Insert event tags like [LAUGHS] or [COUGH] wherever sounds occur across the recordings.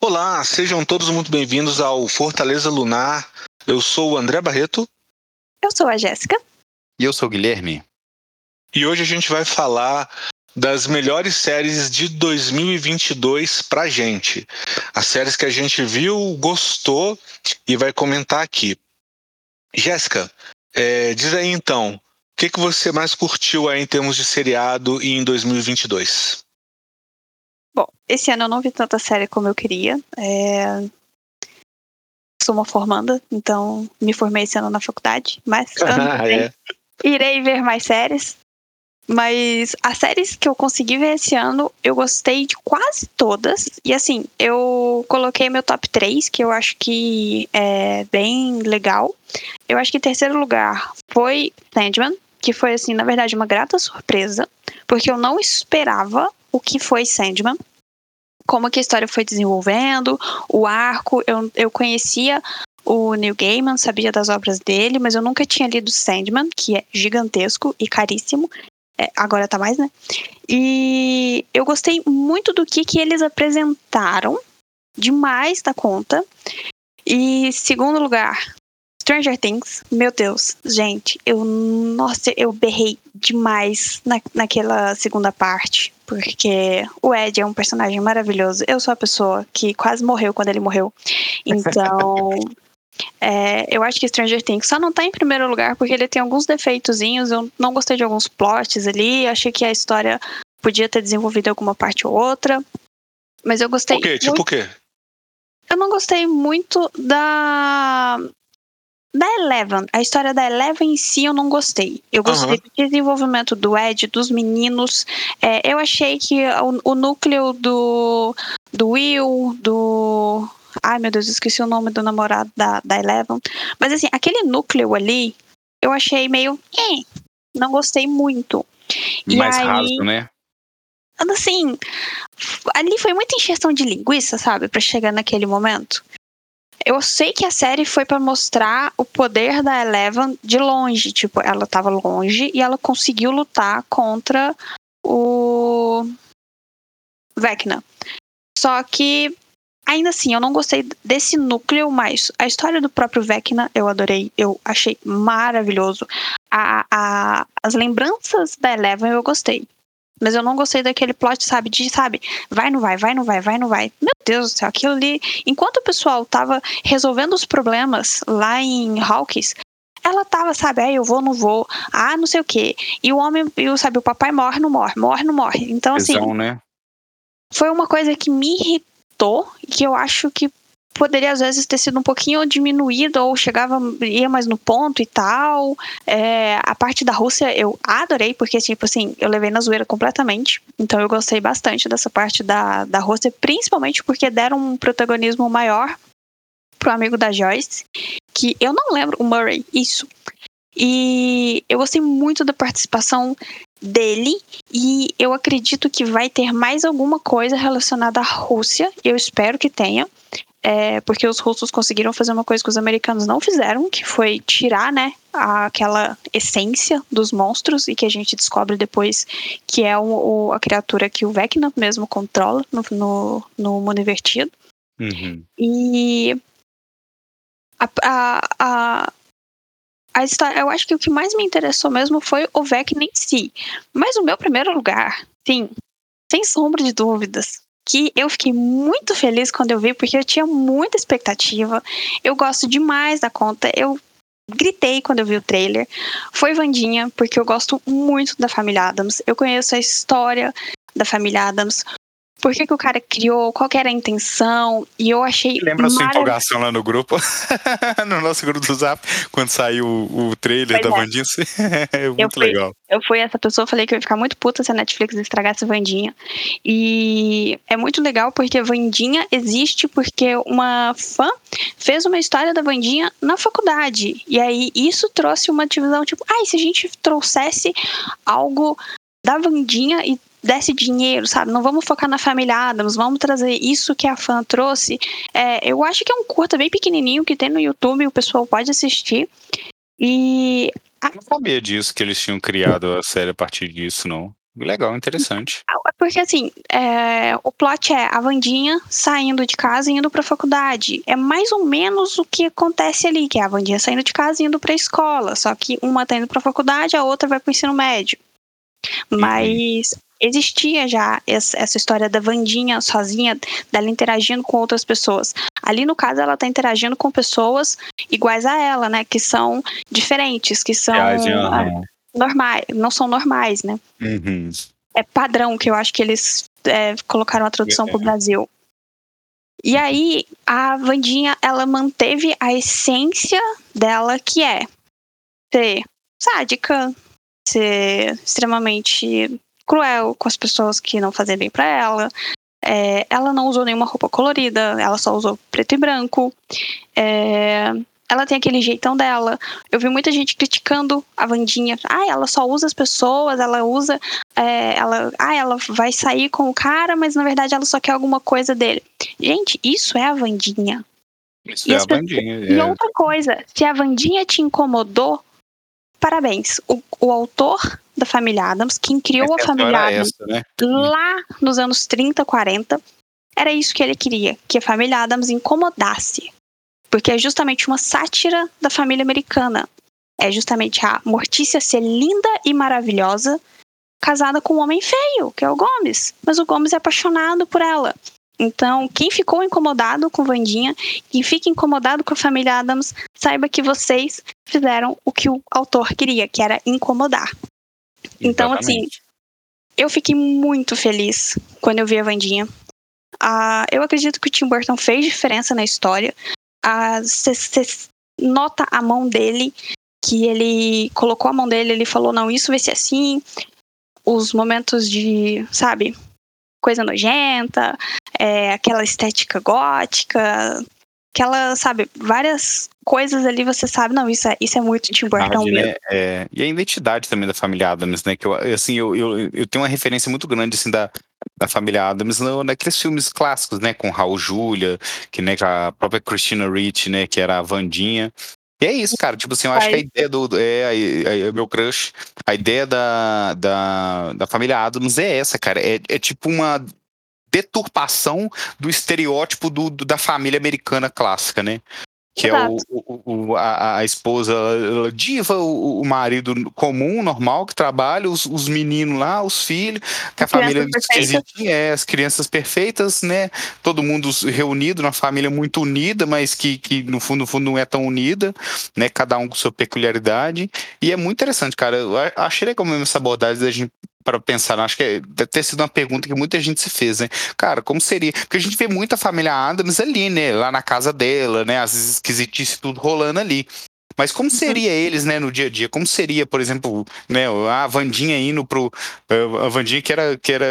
Olá, sejam todos muito bem-vindos ao Fortaleza Lunar. Eu sou o André Barreto. Eu sou a Jéssica. E eu sou o Guilherme. E hoje a gente vai falar das melhores séries de 2022 pra gente. As séries que a gente viu, gostou e vai comentar aqui. Jéssica, é, diz aí então, o que, que você mais curtiu aí em termos de seriado em 2022? Bom, esse ano eu não vi tanta série como eu queria. É... Sou uma formanda, então me formei esse ano na faculdade, mas [LAUGHS] Ah, é. irei ver mais séries. Mas as séries que eu consegui ver esse ano, eu gostei de quase todas. E assim, eu coloquei meu top 3, que eu acho que é bem legal. Eu acho que em terceiro lugar foi Sandman, que foi, assim, na verdade, uma grata surpresa, porque eu não esperava o que foi Sandman. Como que a história foi desenvolvendo, o arco, eu, eu conhecia o Neil Gaiman, sabia das obras dele, mas eu nunca tinha lido Sandman, que é gigantesco e caríssimo. É, agora tá mais, né? E eu gostei muito do que, que eles apresentaram, demais da conta. E segundo lugar, Stranger Things, meu Deus, gente, eu, nossa, eu berrei demais na, naquela segunda parte, porque o Ed é um personagem maravilhoso. Eu sou a pessoa que quase morreu quando ele morreu. Então, [LAUGHS] é, eu acho que Stranger Things só não tá em primeiro lugar porque ele tem alguns defeitozinhos. Eu não gostei de alguns plots ali. Achei que a história podia ter desenvolvido alguma parte ou outra. Mas eu gostei. O quê? Tipo o quê? Eu não gostei muito da. Da Eleven. A história da Eleven em si eu não gostei. Eu gostei Aham. do desenvolvimento do Ed, dos meninos. É, eu achei que o, o núcleo do, do Will, do. Ai meu Deus, esqueci o nome do namorado da, da Eleven. Mas assim, aquele núcleo ali, eu achei meio. eh, não gostei muito. E Mais aí- raso, né? assim, ali foi muita encheção de linguiça, sabe, Pra chegar naquele momento. Eu sei que a série foi pra mostrar o poder da Eleven de longe, tipo, ela tava longe e ela conseguiu lutar contra o Vecna. Só que ainda assim, eu não gostei desse núcleo, mas a história do próprio Vecna eu adorei, eu achei maravilhoso. A, a, as lembranças da Eleven eu gostei. Mas eu não gostei daquele plot, sabe? De, sabe, vai, não vai, vai, não vai, vai, não vai. Meu Deus do céu, aquilo ali. Enquanto o pessoal tava resolvendo os problemas lá em Hawkins, ela tava, sabe, ah, eu vou, não vou, ah, não sei o quê. E o homem, e o, sabe, o papai morre, não morre, morre, não morre. Então, assim, Tesão, né? foi uma coisa que me irritou e que eu acho que poderia às vezes ter sido um pouquinho diminuído ou chegava ia mais no ponto e tal É, a parte da Rússia eu adorei porque tipo assim eu levei na zoeira completamente então eu gostei bastante dessa parte da, da Rússia principalmente porque deram um protagonismo maior pro amigo da Joyce que eu não lembro o Murray isso e eu gostei muito da participação dele e eu acredito que vai ter mais alguma coisa relacionada à Rússia. Eu espero que tenha. É, porque os russos conseguiram fazer uma coisa que os americanos não fizeram, que foi tirar, né, aquela essência dos monstros e que a gente descobre depois que é o, o- a criatura que o Vecna mesmo controla no, no, no mundo invertido. Uhum. E a, a, a, a história, eu acho que o que mais me interessou mesmo foi o Vecna em si. Mas o meu primeiro lugar, sim, sem sombra de dúvidas, que eu fiquei muito feliz quando eu vi, porque eu tinha muita expectativa. Eu gosto demais da conta. Eu gritei quando eu vi o trailer. Foi Vandinha, porque eu gosto muito da família Adams. Eu conheço a história da família Adams. Por que, que o cara criou, qual que era a intenção, e eu achei Lembra a sua empolgação lá no grupo? [LAUGHS] no nosso grupo do Zap, quando saiu o, o trailer Pois da é. Vandinha. [LAUGHS] é muito fui- legal. Eu fui essa pessoa, falei que eu ia ficar muito puta se a Netflix estragasse Vandinha. E é muito legal porque Vandinha existe porque uma fã fez uma história da Vandinha na faculdade. E aí isso trouxe uma divisão, tipo, ai, se a gente trouxesse algo da Vandinha e desse dinheiro, sabe? Não vamos focar na família Adams, vamos trazer isso que a fã trouxe. É, eu acho que é um curta bem pequenininho que tem no YouTube, o pessoal pode assistir. E Eu não sabia disso, que eles tinham criado a série a partir disso, não. Legal, interessante. Porque assim, é, o plot é a Vandinha saindo de casa e indo pra faculdade. É mais ou menos o que acontece ali, que é a Vandinha saindo de casa e indo pra escola. Só que uma tá indo pra faculdade, a outra vai pro ensino médio. Mas. Existia já essa história da Vandinha sozinha, dela interagindo com outras pessoas. Ali, no caso, ela tá interagindo com pessoas iguais a ela, né? Que são diferentes, que são. Uhum normais, não são normais, né? Uhum. É padrão, que eu acho que eles é, colocaram a tradução é. pro Brasil. E aí, a Vandinha, ela manteve a essência dela, que é ser sádica, ser extremamente cruel com as pessoas que não fazem bem para ela. É, ela não usou nenhuma roupa colorida, ela só usou preto e branco. É, ela tem aquele jeitão dela. Eu vi muita gente criticando a Vandinha. Ah, ela só usa as pessoas, ela usa. É, ela, ah, ela vai sair com o cara, mas na verdade ela só quer alguma coisa dele. Gente, isso é a Vandinha. Isso e é a Vandinha. É. E outra coisa, se a Vandinha te incomodou, parabéns. O, o autor da família Adams, quem criou a família Adams essa, né? lá nos anos 30, 40, era isso que ele queria: que a família Adams incomodasse porque é justamente uma sátira da família americana. É justamente a Mortícia ser linda e maravilhosa, casada com um homem feio, que é o Gomes. Mas o Gomes é apaixonado por ela. Então, quem ficou incomodado com Vandinha, quem fica incomodado com a família Adams, saiba que vocês fizeram o que o autor queria, que era incomodar. Exatamente. Então, assim, eu fiquei muito feliz quando eu vi a Vandinha. Uh, eu acredito que o Tim Burton fez diferença na história, você nota a mão dele, que ele colocou a mão dele, ele falou, não, isso vai ser assim. Os momentos de, sabe, coisa nojenta, é, aquela estética gótica, aquela, sabe, várias coisas ali você sabe, não, isso é, isso é muito Tim Burton mesmo. Né? É, e a identidade também da família Adams, né, que eu, assim, eu, eu, eu tenho uma referência muito grande, assim, da, da família Adams no, naqueles filmes clássicos, né, com Raul Júlia, que, né, a própria Christina Ricci, né, que era a Vandinha, e é isso, cara. Tipo assim, eu acho que a ideia do. É, é, meu crush. A ideia da, da, da família Adams é essa, cara. É, é tipo uma deturpação do estereótipo do, do, da família americana clássica, né? Que Exato. é o, o, a, a, esposa diva, o, o, marido comum, normal, que trabalha, os, os meninos lá, os filhos, que a família esquisitinha, é, as crianças perfeitas, né? Todo mundo reunido, na família muito unida, mas que, que no fundo, no fundo não é tão unida, né? Cada um com sua peculiaridade. E é muito interessante, cara. Eu achei legal mesmo essa abordagem da gente para pensar, acho que deve ter sido uma pergunta que muita gente se fez, né? Cara, como seria? Porque a gente vê muita família Adams ali, né? Lá na casa dela, né? Às vezes esquisitice tudo rolando ali. Mas como uhum. seria eles, né, no dia a dia? Como seria, por exemplo, né, a Vandinha indo pro. Eh, a Vandinha que era, que era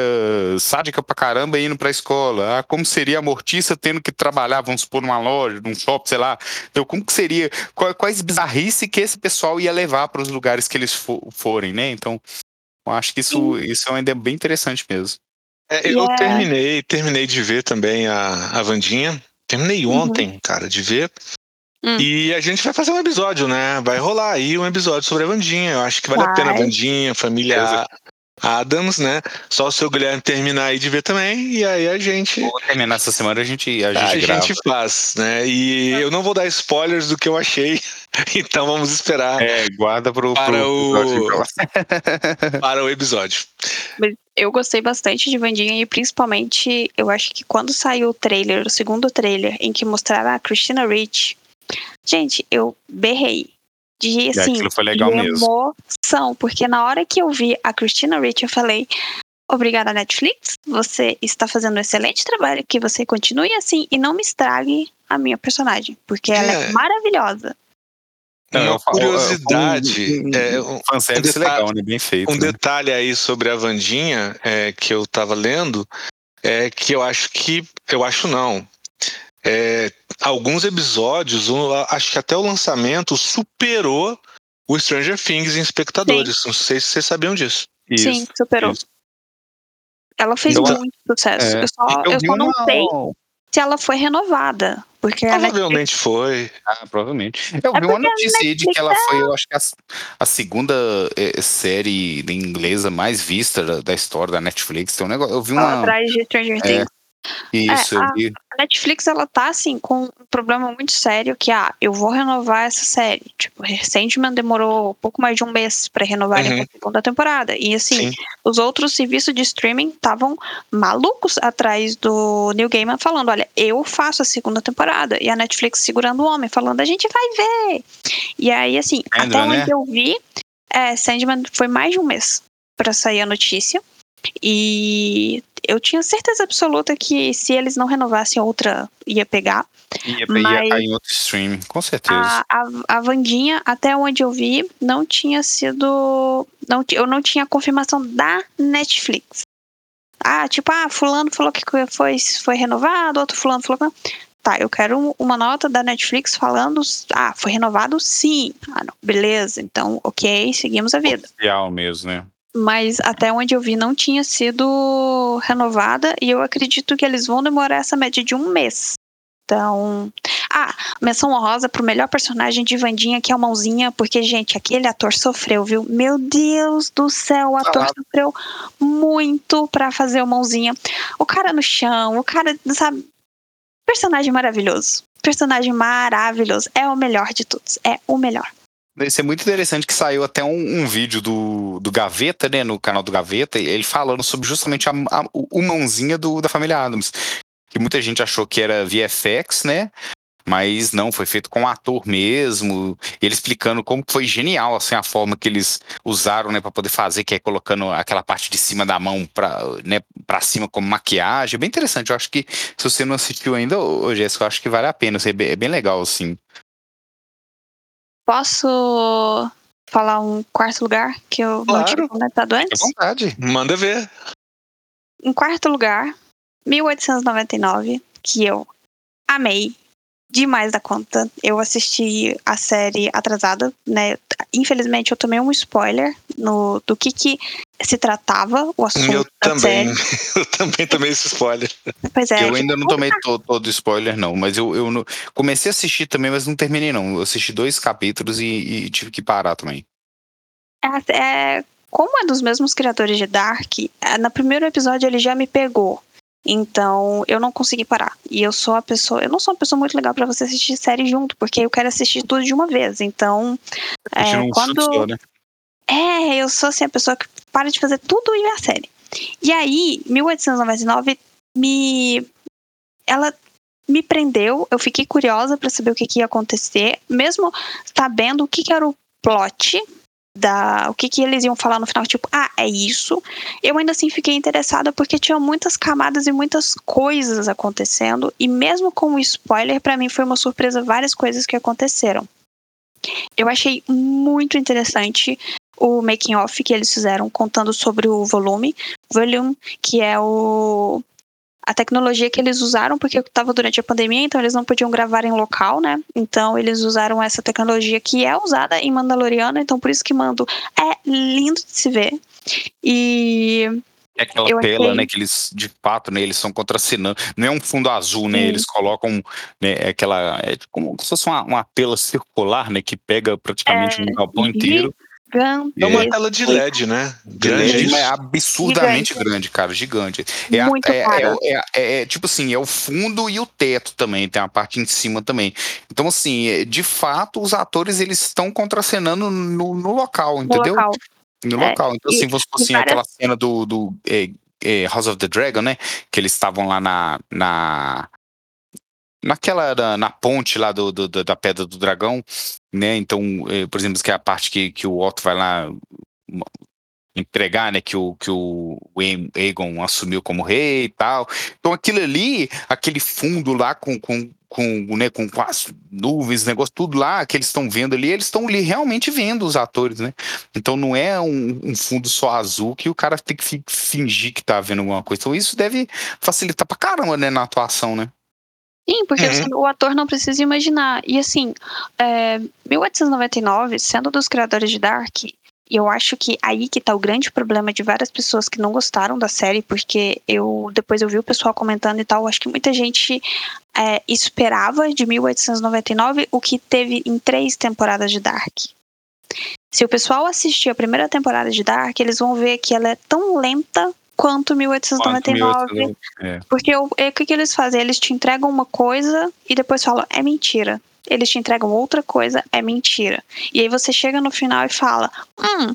sádica pra caramba indo pra escola. Ah, como seria a Mortiça tendo que trabalhar, vamos supor, numa loja, num shopping, sei lá. Então, como que seria? Quais bizarrices que esse pessoal ia levar para os lugares que eles for, forem, né? Então, eu acho que isso, isso é ideia bem interessante mesmo. É, eu yeah. terminei, terminei de ver também a, a Vandinha. Terminei uhum. ontem, cara, de ver. Hum. E a gente vai fazer um episódio, né? Vai rolar aí um episódio sobre a Vandinha. Eu acho que vale vai. a pena a Vandinha, família Adams, né? Só o seu Guilherme terminar aí de ver também, e aí a gente. Vou terminar essa semana, a gente A gente, a gente faz, né? E eu não vou dar spoilers do que eu achei, [LAUGHS] então vamos esperar. É, guarda pro, para, pro, o... para o episódio. [LAUGHS] Eu gostei bastante de Vandinha e principalmente eu acho que quando saiu o trailer, o segundo trailer, em que mostrava a Christina Ricci, gente, eu berrei de, assim, foi legal de emoção, mesmo. porque na hora que eu vi a Christina Ricci, eu falei, obrigada Netflix, você está fazendo um excelente trabalho, que você continue assim e não me estrague a minha personagem, porque ela é, é maravilhosa. Não, uma curiosidade, um, é, um, um, detalhe, legal, né? Bem feito. Um né? detalhe aí sobre a Vandinha é, que eu estava lendo é que eu acho que eu acho não, é, alguns episódios, acho que até o lançamento superou o Stranger Things em espectadores. Sim. Não sei se vocês sabiam disso. Isso, Sim, superou. Isso. Ela fez então, muito sucesso. É, eu só, eu só não sei se ela foi renovada. Porque a Netflix- Provavelmente foi. Ah, provavelmente. Eu É vi uma notícia aí de que ela foi, eu acho que a, a segunda eh, série inglesa mais vista da, da história da Netflix. Tem um negócio. Eu vi uma. atrás de Stranger É, Things. Isso, É, a-. A Netflix, ela tá, assim, com um problema muito sério que, ah, eu vou renovar essa série. Tipo, Sandman demorou pouco mais de um mês pra renovarem Uhum. a segunda temporada. E, assim, Sim. os outros serviços de streaming estavam malucos atrás do Neil Gaiman falando, olha, eu faço a segunda temporada. E a Netflix segurando o homem, falando, a gente vai ver. E aí, assim, até Sandman, onde né? eu vi, é, Sandman foi mais de um mês pra sair a notícia. E eu tinha certeza absoluta que se eles não renovassem outra, ia pegar. Ia, mas- cair em outro streaming, com certeza. A, a, a Vandinha, até onde eu vi, não tinha sido. Não, eu não tinha confirmação da Netflix. Ah, tipo, ah, fulano falou que foi, foi renovado, outro fulano falou que não. Tá, eu quero um- uma nota da Netflix falando. Ah, foi renovado sim. Ah, não. Beleza, então, ok, seguimos a vida. Oficial mesmo, né? Mas até onde eu vi não tinha sido renovada e eu acredito que eles vão demorar essa média de um mês. Então. Ah, menção honrosa pro melhor personagem de Vandinha, que é o Mãozinha, porque, gente, aquele ator sofreu, viu? Meu Deus do céu, o ator Falado. sofreu muito pra fazer o Mãozinha. O cara no chão, o cara, sabe? Personagem maravilhoso. Personagem maravilhoso. É o melhor de todos. É o melhor. Isso é muito interessante que saiu até um, um vídeo do, do Gaveta, né? No canal do Gaveta, ele falando sobre justamente a, a- o mãozinha do, da família Adams. Que muita gente achou que era VFX, né? Mas não, foi feito com ator mesmo. Ele explicando como foi genial assim, a forma que eles usaram né, para poder fazer, que é colocando aquela parte de cima da mão para né, pra cima como maquiagem. É bem interessante. Eu acho que se você não assistiu ainda, ô, Jéssica, eu acho que vale a pena. É bem, é bem legal, assim. Posso falar um quarto lugar que eu não tinha Claro. comentado Fique antes? à vontade. Manda ver. Em quarto lugar, 1899, que eu amei demais da conta. Eu assisti a série atrasada, né? Infelizmente eu tomei um spoiler no, do que que se tratava o assunto Eu da também. série. [LAUGHS] Eu também tomei esse spoiler. Pois é, eu ainda não tomei to- todo spoiler, não. Mas eu, eu não- comecei a assistir também, mas não terminei, não. Eu assisti dois capítulos e, e tive que parar também. É, é, como é dos mesmos criadores de Dark, é, no primeiro episódio ele já me pegou. Então, eu não consegui parar. E eu sou a pessoa. Eu não sou uma pessoa muito legal pra você assistir série junto, porque eu quero assistir tudo de uma vez. Então, é, Assistindo um quando. só, né? É, eu sou assim, a pessoa que para de fazer tudo e vê a série. E aí, 1899 me. Ela me prendeu, eu fiquei curiosa pra saber o que, que ia acontecer, mesmo sabendo o que, que era o plot. Da, o que, que eles iam falar no final, tipo, ah, é isso. Eu ainda assim fiquei interessada porque tinha muitas camadas e muitas coisas acontecendo. E mesmo com o spoiler, pra mim foi uma surpresa várias coisas que aconteceram. Eu achei muito interessante o making off que eles fizeram contando sobre o volume, volume, que é o a tecnologia que eles usaram porque estava durante a pandemia, então eles não podiam gravar em local, né? Então eles usaram essa tecnologia que é usada em Mandaloriano, então por isso que Mando é lindo de se ver. E É aquela Eu tela, achei- né? Que eles, de fato, né? Eles são contracenando. Não é um fundo azul, né? Sim. Eles colocam né, é aquela. É como se fosse uma, uma tela circular, né? Que pega praticamente É, um galpão e- inteiro. É uma É. tela de LED, né? Grande. Isso. mas absurdamente Gigante. grande, cara, gigante. É, a- Muito é, é, é- é- é, tipo assim, é o fundo e o teto também, tem a parte em cima também. Então, assim, é, de fato, os atores eles estão contracenando no, no local, no entendeu? local. No É, local. Então, e- assim, e assim, várias- aquela cena do, do é, é, House of the Dragon, né? Que eles estavam lá na. na naquela na, na ponte lá do, do- da pedra do dragão, né? Então, eh, por exemplo, que é a parte que, que o Otto vai lá entregar, né? Que o que o Aegon assumiu como rei e tal. Então, aquilo ali, aquele fundo lá com com com, né, com as nuvens, negócio, tudo lá que eles estão vendo ali, eles estão ali realmente vendo os atores, né? Então não é um, um fundo só azul que o cara tem que fi- fingir que tá vendo alguma coisa. Então isso deve facilitar pra caramba, né, na atuação, né? Sim, porque Uhum. assim, o ator não precisa imaginar. E assim, é, 1899, sendo dos criadores de Dark, eu acho que aí que tá o grande problema de várias pessoas que não gostaram da série, porque eu depois eu vi o pessoal comentando e tal, acho que muita gente é, esperava de 1899 o que teve em três temporadas de Dark. Se o pessoal assistir a primeira temporada de Dark, eles vão ver que ela é tão lenta quanto 1899. Quanto é. Porque o, é, o que, que eles fazem? Eles te entregam uma coisa e depois falam, é mentira. Eles te entregam outra coisa, é mentira. E aí você chega no final e fala, hum,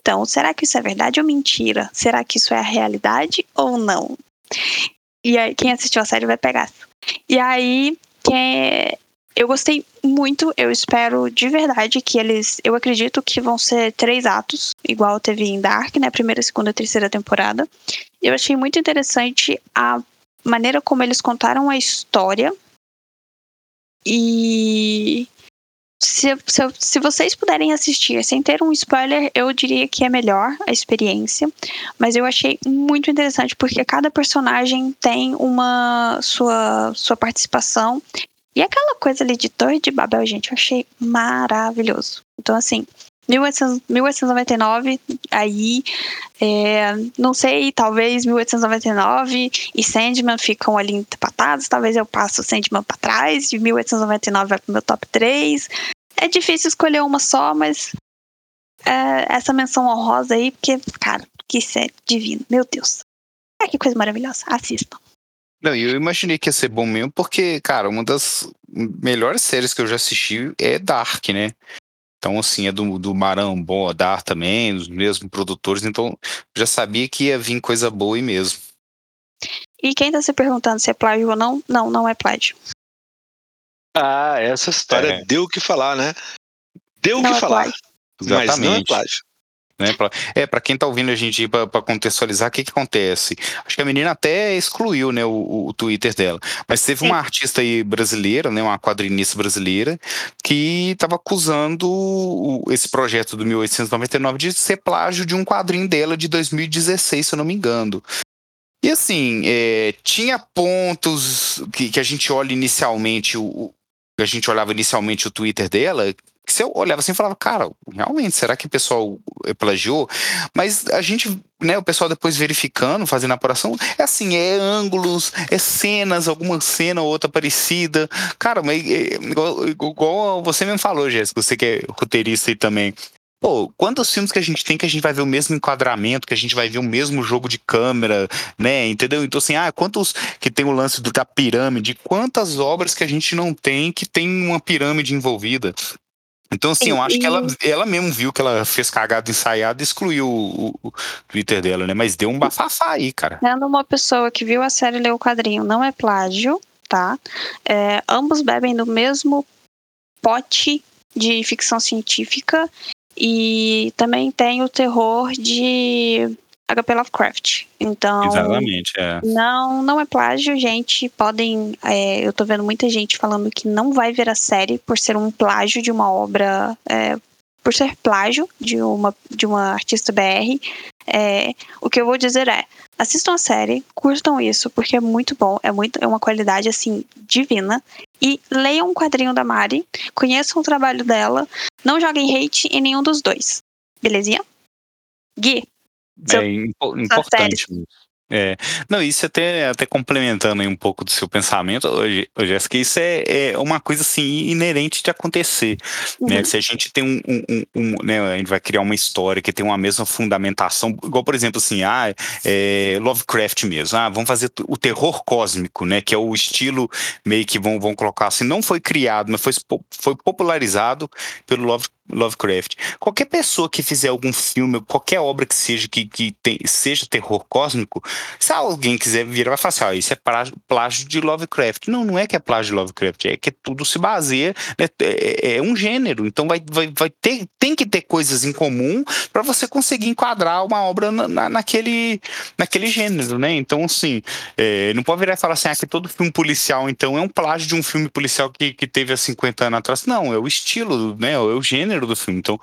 então, será que isso é verdade ou mentira? Será que isso é a realidade ou não? E aí, quem assistiu a série vai pegar. E aí, quem, eu gostei muito, eu espero de verdade que eles. Eu acredito que vão ser três atos, igual teve em Dark, né? Primeira, segunda e terceira temporada. Eu achei muito interessante a maneira como eles contaram a história. E. Se, se, se vocês puderem assistir sem ter um spoiler, eu diria que é melhor a experiência. Mas eu achei muito interessante porque cada personagem tem uma sua, sua participação e aquela coisa ali de Torre de Babel, gente, eu achei maravilhoso. Então, assim, 1899, aí, é, não sei, talvez 1899 e Sandman ficam ali empatados, talvez eu passo o Sandman pra trás, e 1899 vai pro meu top 3. É difícil escolher uma só, mas é, essa menção honrosa aí, porque, cara, que série divino, meu Deus. É, que coisa maravilhosa, assistam. Não, eu imaginei que ia ser bom mesmo, porque, cara, uma das melhores séries que eu já assisti é Dark, né? Então, assim, é do, do Marambó, Dark também, os mesmos produtores, então já sabia que ia vir coisa boa aí mesmo. E quem tá se perguntando se é plágio ou não, não, não é plágio. Ah, essa história é. deu o que falar, né? Deu o que é falar. Plágio. Mas não é plágio. Né, pra, é, para quem tá ouvindo a gente para contextualizar, o que que acontece? Acho que a menina até excluiu, né, o, o Twitter dela. Mas teve uma artista aí brasileira, né, uma quadrinista brasileira, que estava acusando o, esse projeto do 1899 de ser plágio de um quadrinho dela de 2016, se eu não me engano. E assim, é, tinha pontos que, que a gente olha inicialmente, o, a gente olhava inicialmente o Twitter dela, que você olhava assim e falava, cara, realmente, será que o pessoal plagiou? Mas a gente, né, o pessoal depois verificando, fazendo a apuração, é assim, é ângulos, é cenas, alguma cena ou outra parecida. Cara, mas é, igual, igual você mesmo falou, Jéssica, você que é roteirista aí também. Pô, quantos filmes que a gente tem que a gente vai ver o mesmo enquadramento, que a gente vai ver o mesmo jogo de câmera, né? Entendeu? Então, assim, ah, quantos que tem o lance do, da pirâmide, quantas obras que a gente não tem que tem uma pirâmide envolvida? Então, assim, eu acho que ela, ela mesmo viu que ela fez cagada ensaiada e excluiu o, o, Twitter dela, né? Mas deu um bafafá aí, cara. Sendo uma pessoa que viu a série e leu o quadrinho, não é plágio, tá? É, ambos bebem do mesmo pote de ficção científica e também tem o terror de HP Lovecraft. Então. Exatamente, é. Não, não é plágio, gente. Podem. É, eu tô vendo muita gente falando que não vai ver a série por ser um plágio de uma obra. É, por ser plágio de uma, de uma artista BR. É, o que eu vou dizer é: assistam a série, curtam isso, porque é muito bom, é, muito, é uma qualidade assim divina. E leiam um quadrinho da Mari, conheçam o trabalho dela, não joguem hate em nenhum dos dois. Belezinha? Gui, é importante. É. Não, isso até, até complementando aí um pouco do seu pensamento, hoje, Jéssica, isso é, é uma coisa assim inerente de acontecer. Né? Uhum. Né? Se a gente tem um, um, um, né, a gente vai criar uma história que tem uma mesma fundamentação, igual, por exemplo, assim, ah, é, Lovecraft mesmo, ah, vamos fazer o terror cósmico, né? Que é o estilo meio que vão, vão colocar assim, não foi criado, mas foi, foi popularizado pelo Lovecraft Lovecraft. Qualquer pessoa que fizer algum filme, qualquer obra que seja que, que tem, seja terror cósmico, se alguém quiser vir, vai falar assim: ah, isso é plágio, de Lovecraft. Não, não é que é plágio de Lovecraft, é que tudo se baseia, né, é, é, um gênero. Então vai, vai, vai ter, tem que ter coisas em comum para você conseguir enquadrar uma obra na, naquele, naquele gênero, né? Então, assim, é, não pode virar e falar assim: ah, que todo filme policial, então, é um plágio de um filme policial que, que teve há 50 anos atrás. Não, é o estilo, né? É o gênero do filme. Então,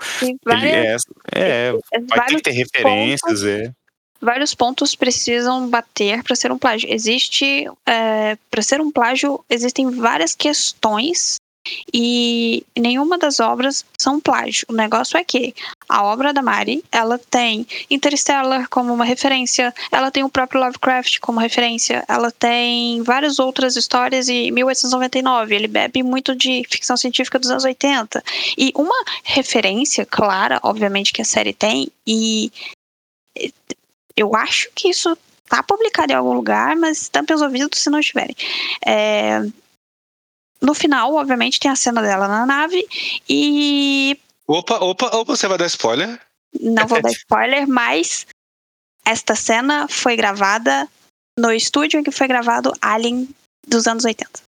várias, ele é, é vai ter que ter referências, é. Vários pontos precisam bater para ser um plágio. Existe, é, para ser um plágio, existem várias questões e nenhuma das obras são plágio. O negócio é que a obra da Mari, ela tem Interstellar como uma referência, ela tem o próprio Lovecraft como referência, ela tem várias outras histórias e 1899, ele bebe muito de ficção científica dos anos 80. E uma referência clara, obviamente que a série tem, e eu acho que isso tá publicado em algum lugar, mas tampem os ouvidos se não estiverem. É, no final, obviamente, tem a cena dela na nave e. Opa, opa, opa, você vai dar spoiler? Não vou dar spoiler, mas esta cena foi gravada no estúdio em que foi gravado Alien dos anos 80.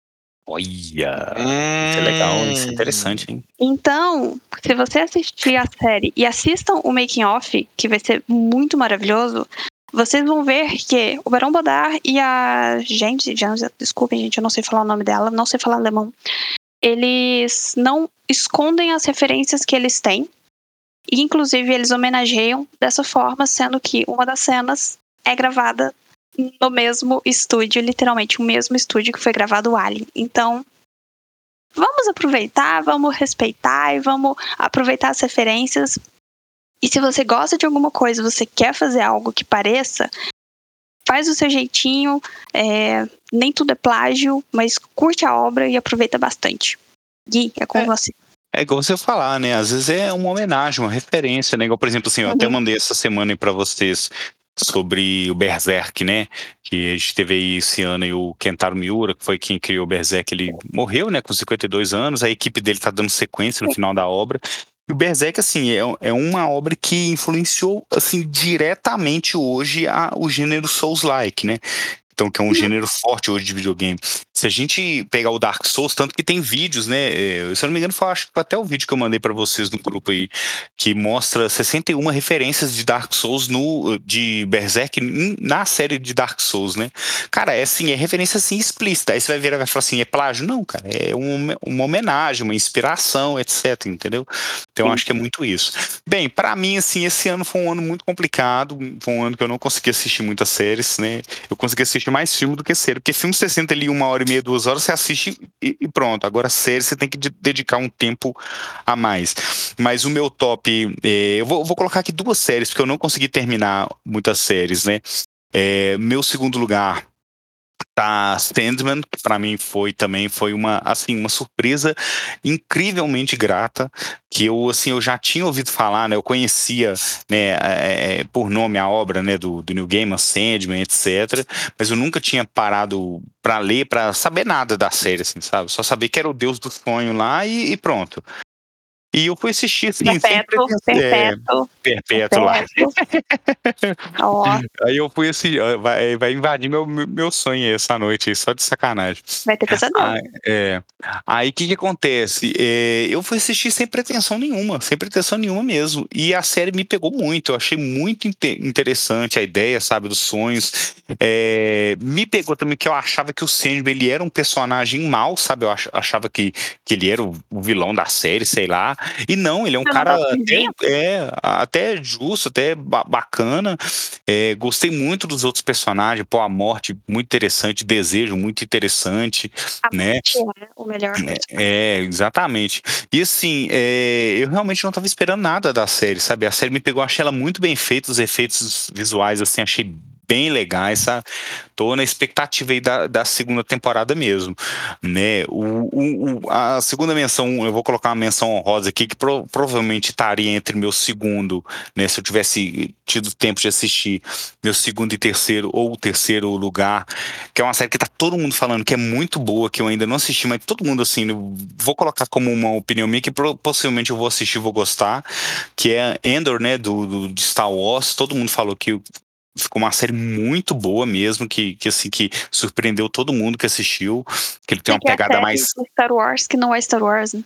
Olha! Hum. Isso é legal, isso é interessante, hein? Então, se você assistir a série e assistam o making off, que vai ser muito maravilhoso, vocês vão ver que o Barão Bodar e a gente, desculpem, gente, eu não sei falar o nome dela, não sei falar alemão. Eles não escondem as referências que eles têm. E, inclusive, eles homenageiam dessa forma, sendo que uma das cenas é gravada no mesmo estúdio, literalmente o mesmo estúdio que foi gravado o Alien. Então, vamos aproveitar, vamos respeitar e vamos aproveitar as referências e se você gosta de alguma coisa, você quer fazer algo que pareça, faz o seu jeitinho. É, nem tudo é plágio, mas curte a obra e aproveita bastante. Gui, é com é. você. É igual você falar, né? Às vezes é uma homenagem, uma referência, né? Igual, por exemplo, assim, eu uhum. até mandei essa semana aí pra vocês sobre o Berserk, né? Que a gente teve aí esse ano e o Kentaro Miura, que foi quem criou o Berserk, ele morreu, né, com 52 anos. A equipe dele tá dando sequência no final da obra. E o Berserk, assim, é, é uma obra que influenciou, assim, diretamente hoje a, o gênero Souls-like, né? Então, que é um gênero forte hoje de videogame. Se a gente pegar o Dark Souls, tanto que tem vídeos, né? É, se eu não me engano, foi acho até o vídeo que eu mandei para vocês no grupo aí, que mostra 61 referências de Dark Souls no de Berserk na série de Dark Souls, né? Cara, é assim, é referência assim explícita. Aí você vai ver vai falar assim, é plágio? Não, cara, é uma, uma homenagem, uma inspiração, etc, entendeu? Então, eu acho que é muito isso. Bem, para mim, assim, esse ano foi um ano muito complicado, foi um ano que eu não consegui assistir muitas séries, né? Eu consegui assistir mais filme do que série. Porque filme você senta ali uma hora e meia, duas horas, você assiste e, e pronto. Agora, série, você tem que dedicar um tempo a mais. Mas o meu top. É, eu vou, vou, colocar aqui duas séries, porque eu não consegui terminar muitas séries, né? É, meu segundo lugar tá Sandman, que para mim foi também foi uma assim uma surpresa incrivelmente grata, que eu assim eu já tinha ouvido falar, né? Eu conhecia, né, é, por nome a obra, né, do, do New Gaiman, Sandman, etc. Mas eu nunca tinha parado para ler, para saber nada da série, assim, sabe? Só saber que era o Deus do sonho lá e, e pronto. E eu fui assistir assim, perpétuo, perpétuo, é, perpétuo, lá. oh. [LAUGHS] Aí eu fui assim, vai, vai invadir meu, meu sonho essa noite, só de sacanagem. Vai ter pesadelo. Aí, é, aí o que que acontece? É, eu fui assistir sem pretensão nenhuma, sem pretensão nenhuma mesmo. E a série me pegou muito, eu achei muito interessante a ideia, sabe, dos sonhos. É, me pegou também que eu achava que o Sandman, ele era um personagem mau, sabe? Eu achava que, que ele era o vilão da série, sei lá. E não, ele é um cara até, é, até justo, até bacana. É, gostei muito dos outros personagens. Pô, a morte, muito interessante. Desejo, muito interessante. A né? É o melhor. É, é, exatamente. E assim, é, eu realmente não estava esperando nada da série, sabe? A série me pegou, achei ela muito bem feita, os efeitos visuais, assim, achei bem legais, sabe? Tô na expectativa aí da, da segunda temporada mesmo, né? O, o, a segunda menção, eu vou colocar uma menção honrosa aqui, que pro, provavelmente estaria entre meu segundo, né? Se eu tivesse tido tempo de assistir meu segundo e terceiro, ou o terceiro lugar, que é uma série que tá todo mundo falando que é muito boa, que eu ainda não assisti, mas todo mundo, assim, vou colocar como uma opinião minha, que possivelmente eu vou assistir vou gostar, que é Endor, né, do, do, de Star Wars, todo mundo falou que ficou uma série muito boa mesmo, que, que assim, que surpreendeu todo mundo que assistiu, que ele tem uma pegada é mais... Star Wars que não é Star Wars, né?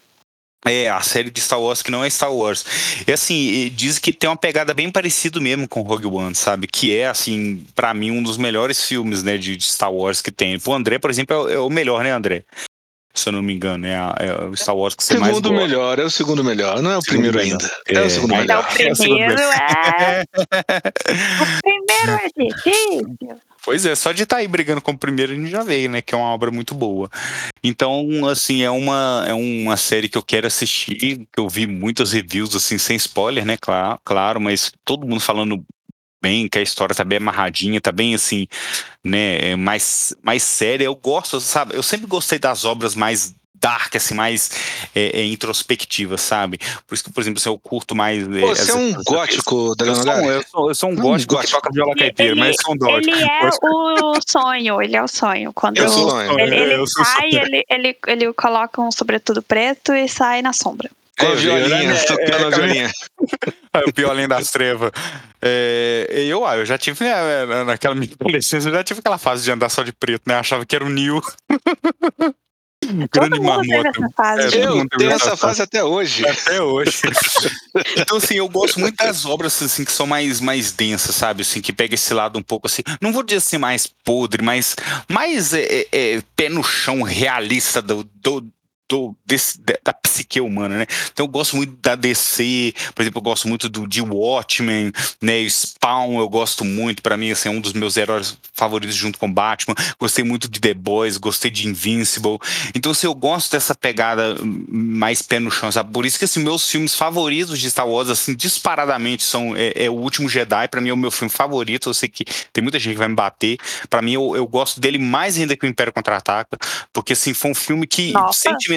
É, a série de Star Wars que não é Star Wars. E assim, diz que tem uma pegada bem parecida mesmo com Rogue One, sabe? Que é, assim, para mim, um dos melhores filmes, né, de, de, Star Wars que tem. O André, por exemplo, é, é, o melhor, né, André? Se eu não me engano. É, a, é o Star Wars que você mais Segundo melhor, é o segundo melhor. Não é o segundo primeiro melhor. ainda. É, é, o segundo melhor. [LAUGHS] o primeiro é... o primeiro é difícil. Pois é, só de estar tá aí brigando com o primeiro a gente já veio, né? Que é uma obra muito boa. Então, assim, é uma, é uma série que eu quero assistir, que eu vi muitas reviews, assim, sem spoiler, né? Claro, claro, mas todo mundo falando bem, que a história tá bem amarradinha, tá bem assim, né, é mais, mais séria. Eu gosto, sabe? Eu sempre gostei das obras mais dark, assim, mais é, é, introspectiva, sabe? Por isso que, por exemplo, assim, eu curto mais. É, Você é um gótico, da eu sou, eu, sou, eu sou um gótico, gótico que toca viola caipira, mas sou um gótico. Ele é o sonho, ele é o sonho. Quando eu sou sonho. ele, ele sai, ele, ele, ele coloca um sobretudo preto e sai na sombra. Com a violinha, né? tocando a violinha. [LAUGHS] o violinho das trevas. É, eu, ah, eu já tive, né, naquela minha [LAUGHS] adolescência, eu já tive aquela fase de andar só de preto, né? Achava que era o Neo. [LAUGHS] grande marmota. É, eu tenho essa fase até hoje. Até hoje. então, assim, eu gosto muito das obras assim, que são mais, mais densas, sabe? Assim, que pega esse lado um pouco assim. Não vou dizer assim mais podre, mas mais é, é, é pé no chão realista do, do do, desse, da psique humana, né? Então eu gosto muito da DC, por exemplo, eu gosto muito do de Watchmen, né? Spawn eu gosto muito, para mim assim, é um dos meus heróis favoritos junto com Batman. Gostei muito de The Boys, gostei de Invincible. Então assim, eu gosto dessa pegada mais pé no chão, sabe? Por isso que assim, meus filmes favoritos de Star Wars assim, disparadamente são é, é o Último Jedi, para mim é o meu filme favorito. Eu sei que tem muita gente que vai me bater. Para mim eu, eu gosto dele mais ainda que o Império Contra-Ataca, porque assim, foi um filme que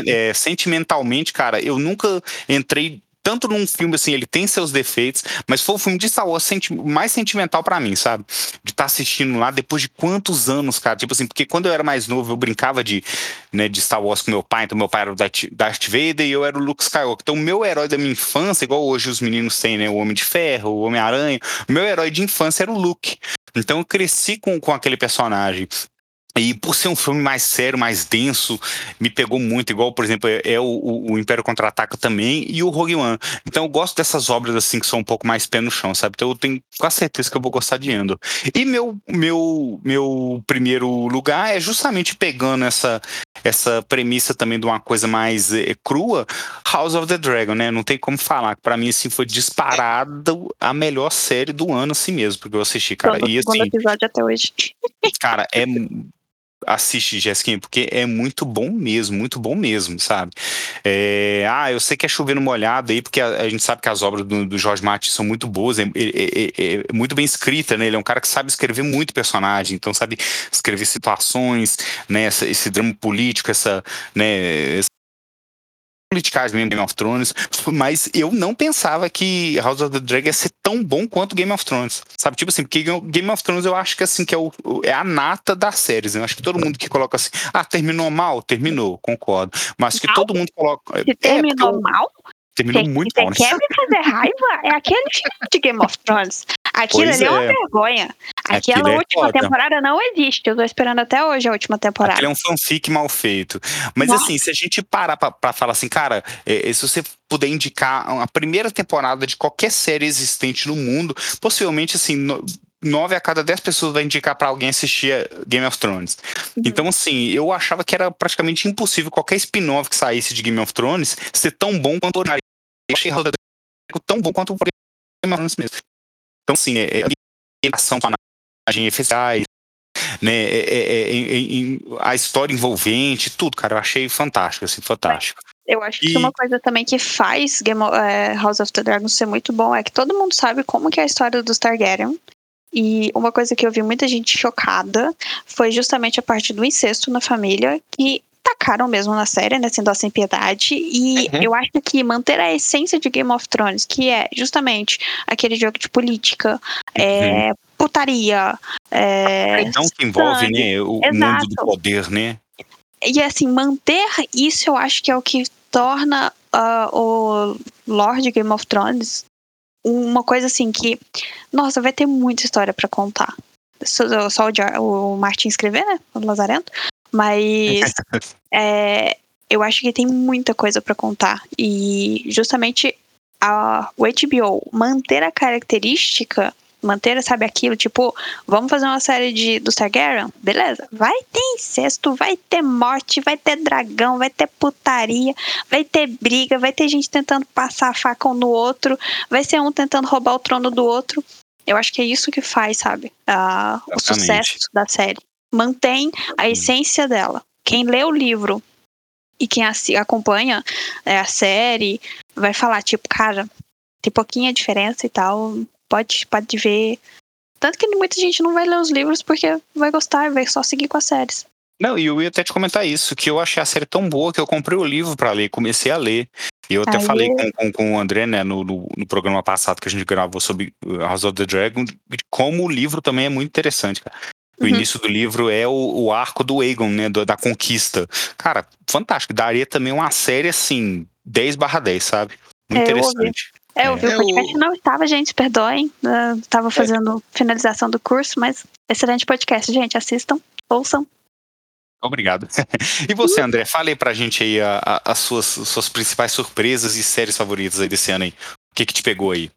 é, sentimentalmente, cara, eu nunca entrei tanto num filme assim, ele tem seus defeitos, mas foi o filme de Star Wars senti mais sentimental para mim, sabe? De estar tá assistindo lá depois de quantos anos, cara? Tipo assim, porque quando eu era mais novo, eu brincava de, né, de Star Wars com meu pai, então meu pai era o Darth Vader e eu era o Luke Skywalker. Então o meu herói da minha infância, igual hoje os meninos têm, né, o Homem de Ferro, o Homem-Aranha, meu herói de infância era o Luke. Então eu cresci com, com aquele personagem. E por ser um filme mais sério, mais denso, me pegou muito, igual, por exemplo, é, é o, o, Império Contra-Ataca também e o Rogue One. Então eu gosto dessas obras assim que são um pouco mais pé no chão, sabe? Então eu tenho quase certeza que eu vou gostar de Endo. E meu, meu, meu primeiro lugar é justamente pegando essa, essa premissa também de uma coisa mais é, crua, House of the Dragon, né? Não tem como falar. Para mim, assim, foi disparado a melhor série do ano, assim mesmo, porque eu assisti, cara. Todo, e assim. episódio até hoje. Cara, é assiste, Jéssica, porque é muito bom mesmo, muito bom mesmo, sabe? É, ah, eu sei que é chovendo molhado aí, porque a, a, gente sabe que as obras do, do Jorge Martin são muito boas, é, é, é, é, muito bem escrita, né? Ele é um cara que sabe escrever muito personagem, então sabe escrever situações, né? Essa, esse drama político, essa, né? Politicais mesmo Game of Thrones, mas eu não pensava que House of the Dragon ia ser tão bom quanto Game of Thrones, sabe? Tipo assim, porque Game of Thrones eu acho que assim, que é, o, é a nata das séries, né? eu acho que todo mundo que coloca assim, ah, terminou mal? Terminou, concordo, mas que todo mundo coloca... Se terminou é, mal? Terminou muito mal, né? quer me fazer raiva? É aquele filme [LAUGHS] de Game of Thrones. Aquilo pois ali é. é uma vergonha. Aquela Aquilo é última é temporada não existe. Eu tô esperando até hoje a última temporada. Aquilo é um fanfic mal feito. Mas Nossa. assim, se a gente parar pra, pra falar assim, cara, é, se você puder indicar a primeira temporada de qualquer série existente no mundo, possivelmente assim, no, nove a cada dez pessoas vai indicar para alguém assistir Game of Thrones. Uhum. Então, assim, eu achava que era praticamente impossível qualquer spin-off que saísse de Game of Thrones ser tão bom quanto o achei tão bom quanto o Game of Thrones mesmo. Então, assim, é, é animação, personagem efetivais, né, é, é, é, é a história envolvente, tudo, cara, eu achei fantástico, assim, fantástico. Eu acho que uma coisa também que faz Game of, House of the Dragon ser muito bom é que todo mundo sabe como que é a história dos Targaryen. E uma coisa que eu vi muita gente chocada foi justamente a parte do incesto na família, que tacaram mesmo na série, né? Sendo sem piedade. E uhum. eu acho que manter a essência de Game of Thrones, que é justamente aquele jogo de política, é, uhum. é, putaria. É, não que envolve, né? O Exato. mundo do poder, né? E assim, manter isso eu acho que é o que torna uh, o Lord Game of Thrones uma coisa assim que, nossa, vai ter muita história para contar. Só, só o, o Martin escrever, né? O Lazarento. Mas [LAUGHS] é, eu acho que tem muita coisa para contar. E justamente a, o HBO manter a característica manter, sabe, aquilo, tipo, vamos fazer uma série de do Targaryen? Beleza. Vai ter incesto, vai ter morte, vai ter dragão, vai ter putaria, vai ter briga, vai ter gente tentando passar a faca um no outro, vai ser um tentando roubar o trono do outro. Eu acho que é isso que faz, sabe, o sucesso da série. Mantém a essência dela. Quem lê o livro e quem acompanha é, a série vai falar, tipo, cara, tem pouquinha diferença e tal, pode, pode ver. Tanto que muita gente não vai ler os livros porque vai gostar e vai só seguir com as séries. Não, e eu ia até te comentar isso, que eu achei a série tão boa que eu comprei o livro para ler, comecei a ler. E eu até Aí... falei com, com, com, o André, né, no, no, no, programa passado que a gente gravou sobre House of the Dragon, como o livro também é muito interessante, cara. O uhum. início do livro é o, o arco do Aegon, né, do, da conquista. Cara, fantástico. Daria também uma série assim, 10 barra 10, sabe? Muito é, interessante. É, eu vi é, o podcast, não estava, gente, perdoem. Estava fazendo é. finalização do curso, mas excelente podcast, gente. Assistam, ouçam. Obrigado. [LAUGHS] E você, André, fale aí pra gente aí a, a, as suas, suas principais surpresas e séries favoritas aí desse ano aí. O que que te pegou aí?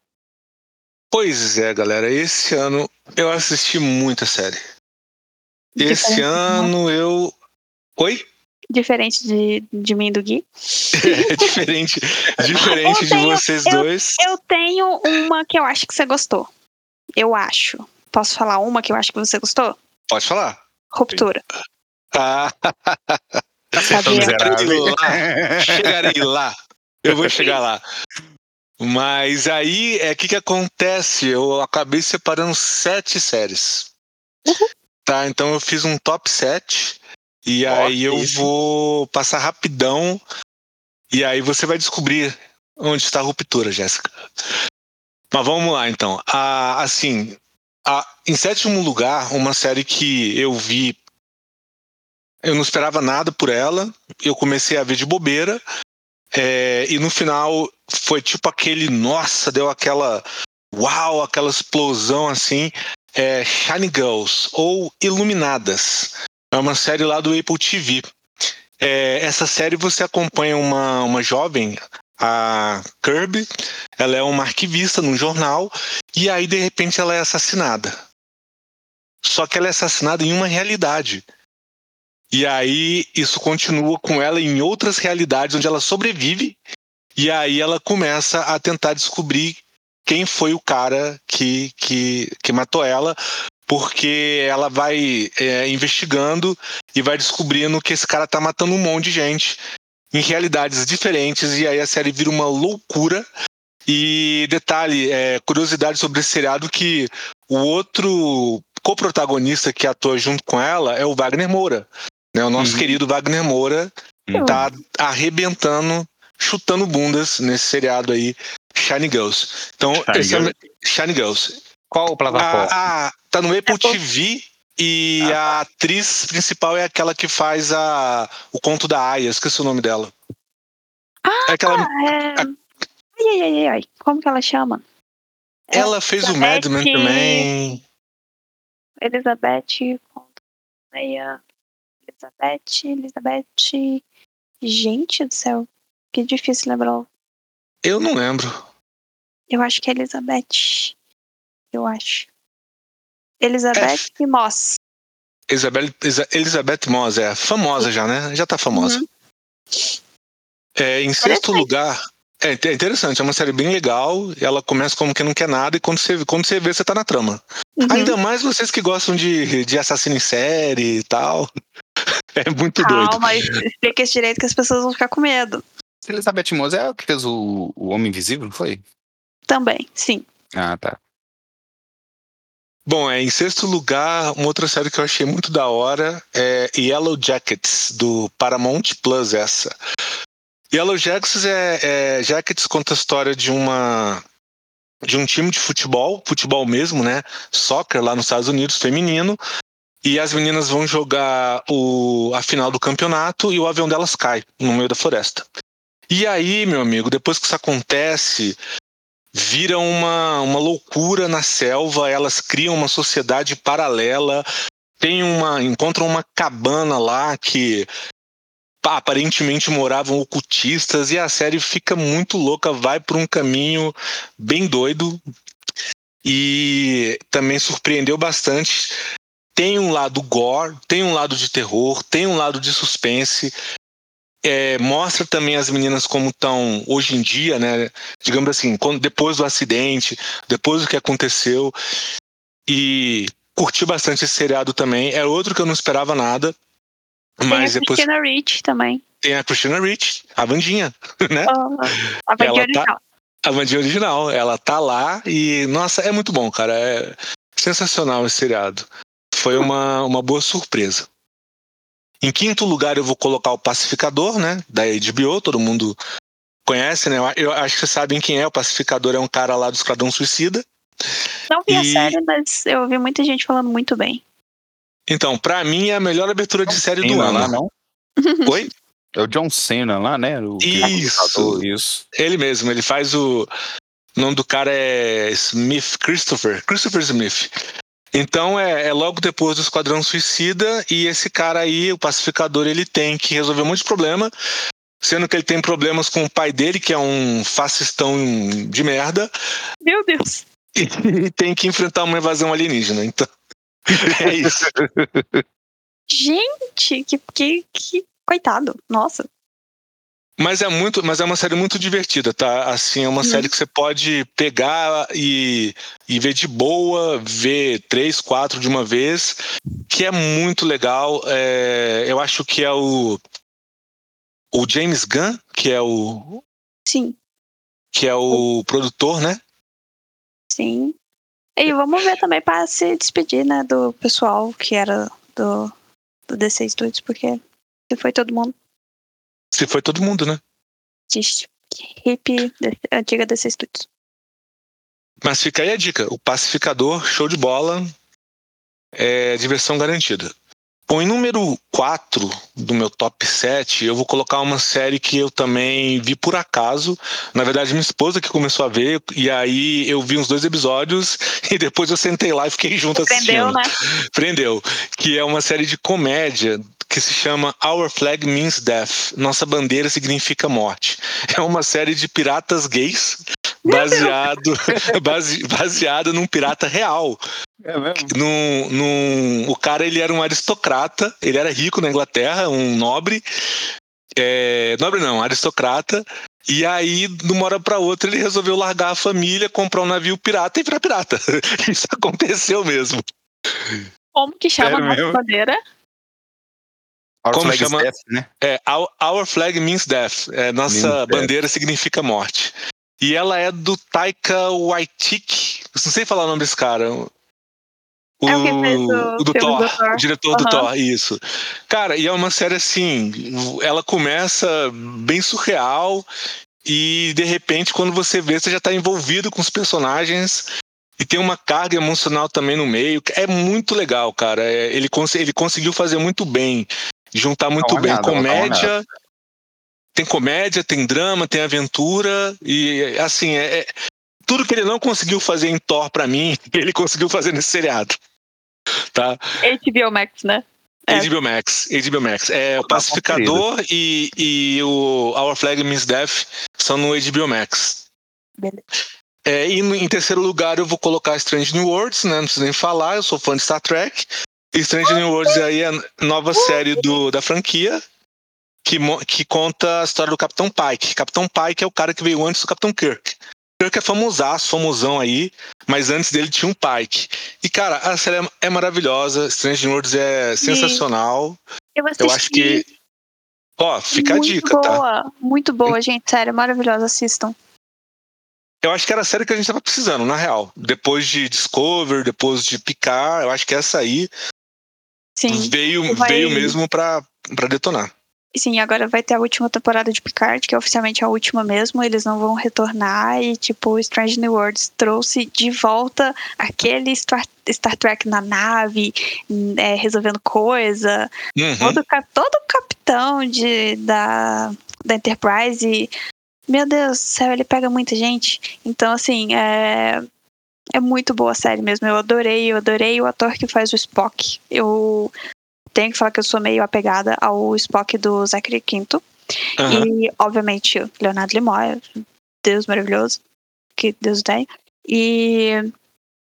Pois é, galera, esse ano eu assisti muita série. Esse ano eu. Oi? Diferente de, de mim e do Gui. é, [LAUGHS] diferente, diferente de vocês eu, dois. Eu tenho uma que eu acho que você gostou. Eu acho. Posso falar uma que eu acho que você gostou? Pode falar. Ruptura. Ah, [LAUGHS] chegarei lá. [LAUGHS] Chegarei lá. Eu vou chegar lá. Mas aí é o que, que acontece? Eu acabei separando sete séries. Uhum. Tá, então eu fiz um top 7 e aí eu vou passar rapidão e aí você vai descobrir onde está a ruptura, Jéssica. Mas vamos lá então. Ah, assim, a, em sétimo lugar, uma série que eu vi, eu não esperava nada por ela, eu comecei a ver de bobeira, é, e no final foi tipo aquele, nossa, deu aquela uau, aquela explosão assim é Shiny Girls ou Iluminadas. É uma série lá do Apple TV. É, essa série você acompanha uma, uma jovem, a Kirby, ela é uma arquivista num jornal e aí de repente ela é assassinada. Só que ela é assassinada em uma realidade. E aí isso continua com ela em outras realidades onde ela sobrevive. E aí ela começa a tentar descobrir quem foi o cara que, que, que matou ela, porque ela vai é, investigando e vai descobrindo que esse cara tá matando um monte de gente em realidades diferentes, e aí a série vira uma loucura. E detalhe, é, curiosidade sobre esse seriado que o outro co-protagonista que atua junto com ela é o Wagner Moura. Né? O nosso uhum. querido Wagner Moura uhum. tá arrebentando, chutando bundas nesse seriado aí Shiny Girls. Então, Shiny, esse Girls. É, Shiny Girls. Qual plataforma? Ah, ah, tá no Apple, Apple. TV e ah, a atriz principal é aquela que faz a, o conto da Aya, esqueci o nome dela. Ah, é aquela. É... A... Ai, ai, ai, ai, como que ela chama? Ela é, fez Elizabeth... o Mad Men também. Elizabeth. Elizabeth, Elizabeth. Gente do céu, que difícil lembrar eu não lembro. Eu acho que é Elizabeth. Eu acho. Elizabeth é. Moss. Elizabeth, Elizabeth Moss, é famosa já, né? Já tá famosa. Uhum. É, em sexto lugar, é, é interessante, é uma série bem legal. Ela começa como que não quer nada e quando você, quando você vê, você tá na trama. Uhum. Ainda mais vocês que gostam de, de assassino em série e tal. [LAUGHS] É muito Calma, doido. Calma, explica esse direito que as pessoas vão ficar com medo. Elizabeth Moss é a que fez o, o Homem Invisível, não foi? Também, sim. Ah, tá. Bom, é, em sexto lugar, uma outra série que eu achei muito da hora é Yellow Jackets, do Paramount Plus, essa. Yellow Jackets é, é Jackets conta a história de uma de um time de futebol, futebol mesmo, né? Soccer lá nos Estados Unidos, feminino. E as meninas vão jogar o, a final do campeonato e o avião delas cai no meio da floresta. E aí, meu amigo, depois que isso acontece, vira uma, uma loucura na selva, elas criam uma sociedade paralela, tem uma. encontram uma cabana lá que aparentemente moravam ocultistas, e a série fica muito louca, vai por um caminho bem doido. e também surpreendeu bastante. Tem um lado gore, tem um lado de terror, tem um lado de suspense. É, mostra também as meninas como estão hoje em dia, né? Digamos assim, quando, depois do acidente, depois do que aconteceu. E curti bastante esse seriado também. É outro que eu não esperava nada. Mas tem a depois. Christina Rich também. Tem a Christina Rich, a Vandinha, [LAUGHS] né? Oh, a Vandinha Ela original. tá- A Vandinha original. Ela tá lá e, nossa, é muito bom, cara. É sensacional esse seriado. Foi uma, uma boa surpresa. Em quinto lugar, eu vou colocar o Pacificador, né? Da HBO, todo mundo conhece, né? Eu- acho que vocês sabem quem é. O Pacificador é um cara lá do Esquadrão Suicida. Não vi a E- série, mas eu ouvi muita gente falando muito bem. Então, pra mim, é a melhor abertura de série do ano. lá, não? [LAUGHS] Oi? É o John Cena lá, né? O Isso. Isso. Ele mesmo, ele faz o. O nome do cara é Smith Christopher. Christopher Smith. Então é, é logo depois do Esquadrão Suicida e esse cara aí, o pacificador, ele tem que resolver um monte de problema, sendo que ele tem problemas com o pai dele, que é um fascistão de merda, Meu Deus. e [LAUGHS] tem que enfrentar uma invasão alienígena. Então [LAUGHS] é isso. Gente, que, que, que coitado. Nossa. Mas é muito, mas é uma série muito divertida, tá? Assim, é uma Uhum. série que você pode pegar e, e ver de boa, ver três, quatro de uma vez, que é muito legal. É, eu acho que é o o James Gunn, que é o Sim, que é o produtor, né? sim. E vamos ver também para se despedir, né, do pessoal que era do, do DC Studios, porque se foi todo mundo. Se foi todo mundo, né? Triste. Hip, antiga DC Studios. Mas fica aí a dica: o Pacificador, show de bola, é diversão garantida. Bom, em número 4 do meu top 7, eu vou colocar uma série que eu também vi por acaso. Na verdade, minha esposa que começou a ver, e aí eu vi uns dois episódios [LAUGHS] e depois eu sentei lá e fiquei junto Prendeu, assistindo. né? Prendeu. Que é uma série de comédia que se chama Our Flag Means Death. Nossa bandeira significa morte. É uma série de piratas gays baseado, [LAUGHS] base, baseado num pirata real. É mesmo? Num, num, o cara ele era um aristocrata, ele era rico na Inglaterra, um nobre. É, nobre não, aristocrata. E aí, de uma hora para outra, ele resolveu largar a família, comprar um navio pirata e virar pirata. [LAUGHS] Isso aconteceu mesmo. Como que chama a nossa bandeira? Our Como Flag is chama? Death, né? É, our, our flag means death. É, nossa Means death. bandeira significa morte. E ela é do Taika Waititi. Não sei falar o nome desse cara. O, É o que fez o o do Thor, do Thor. o diretor do Aham. Thor, isso. Cara, e é uma série assim, ela começa bem surreal e de repente quando você vê, você já tá envolvido com os personagens e tem uma carga emocional também no meio. É muito legal, cara. É, ele, cons ele conseguiu fazer muito bem, juntar muito bem comédia. Tem comédia, tem drama, tem aventura e assim, é, é- tudo que ele não conseguiu fazer em Thor pra mim, [LAUGHS] ele conseguiu fazer nesse seriado. Tá? HBO Max, né? É. HBO Max, HBO Max. É, o uma Pacificador e, e o Our Flag Means Death são no HBO Max. Beleza. É, e no- em terceiro lugar eu vou colocar Strange New Worlds, né? Não preciso nem falar, eu sou fã de Star Trek. Strange New Worlds aí é a nova série do, da franquia que, que conta a história do Capitão Pike. Capitão Pike é o cara que veio antes do Capitão Kirk. Kirk é famosaço, famosão aí, mas antes dele tinha um Pike. E, cara, a série é, é maravilhosa, Strange New Worlds é sensacional. Eu, Eu acho que. Ó, fica muito a dica, tá? boa, Muito boa, gente. Sério, maravilhosa. Assistam. Eu acho que era a série que a gente tava precisando, na real. Depois de Discover, depois de Picar, eu acho que essa aí Sim. veio, Vai- veio mesmo pra, pra detonar. Sim, agora vai ter a última temporada de Picard, que é oficialmente a última mesmo. Eles não vão retornar. E, tipo, Strange New Worlds trouxe de volta aquele Star, Star Trek na nave, é, resolvendo coisa. Uhum. Todo, todo capitão de, da, da Enterprise. Meu Deus do céu, ele pega muita gente. Então, assim, é, é muito boa a série mesmo. Eu adorei, eu adorei o ator que faz o Spock. Eu tenho que falar que eu sou meio apegada ao Spock do Zachary Quinto. Aham. E, obviamente, o Leonardo Nimoy, Deus maravilhoso, que Deus tenha. E